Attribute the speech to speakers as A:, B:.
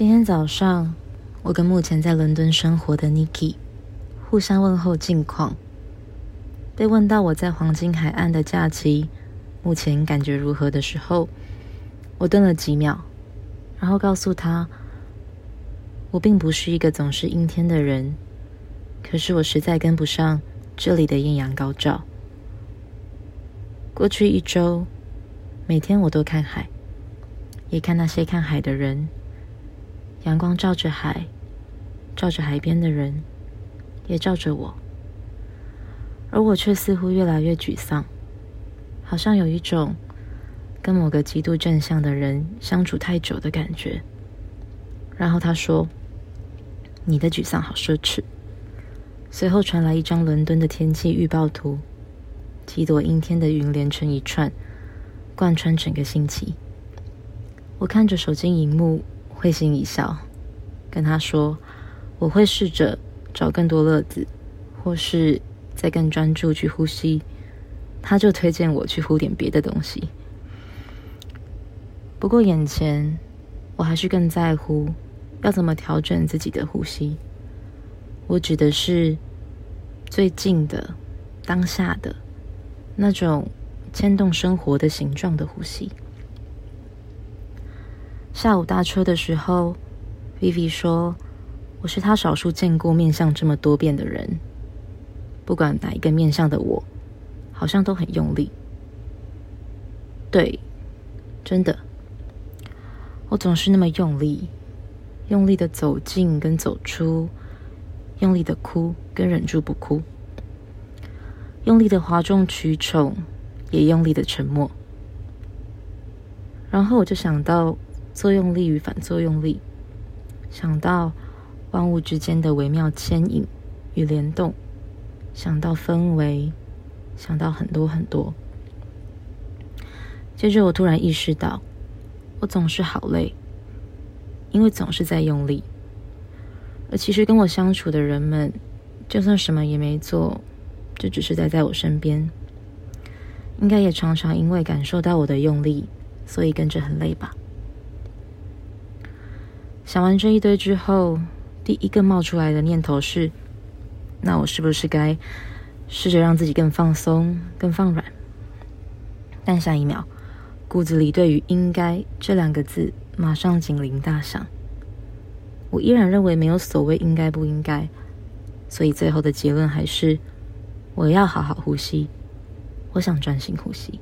A: 今天早上，我跟目前在伦敦生活的 Niki 互相问候近况。被问到我在黄金海岸的假期目前感觉如何的时候，我顿了几秒，然后告诉他：“我并不是一个总是阴天的人，可是我实在跟不上这里的艳阳高照。过去一周，每天我都看海，也看那些看海的人。”阳光照着海，照着海边的人，也照着我，而我却似乎越来越沮丧，好像有一种跟某个极度正向的人相处太久的感觉。然后他说：“你的沮丧好奢侈。”随后传来一张伦敦的天气预报图，几朵阴天的云连成一串，贯穿整个星期。我看着手机荧幕。会心一笑，跟他说：“我会试着找更多乐子，或是再更专注去呼吸。”他就推荐我去呼点别的东西。不过眼前，我还是更在乎要怎么调整自己的呼吸。我指的是最近的、当下的那种牵动生活的形状的呼吸。下午搭车的时候，Vivi 说：“我是他少数见过面相这么多变的人。不管哪一个面相的我，好像都很用力。对，真的，我总是那么用力，用力的走进跟走出，用力的哭跟忍住不哭，用力的哗众取宠，也用力的沉默。然后我就想到。”作用力与反作用力，想到万物之间的微妙牵引与联动，想到氛围，想到很多很多。接着我突然意识到，我总是好累，因为总是在用力。而其实跟我相处的人们，就算什么也没做，就只是待在我身边，应该也常常因为感受到我的用力，所以跟着很累吧。想完这一堆之后，第一个冒出来的念头是：那我是不是该试着让自己更放松、更放软？但下一秒，骨子里对于“应该”这两个字马上警铃大响。我依然认为没有所谓应该不应该，所以最后的结论还是：我要好好呼吸，我想专心呼吸。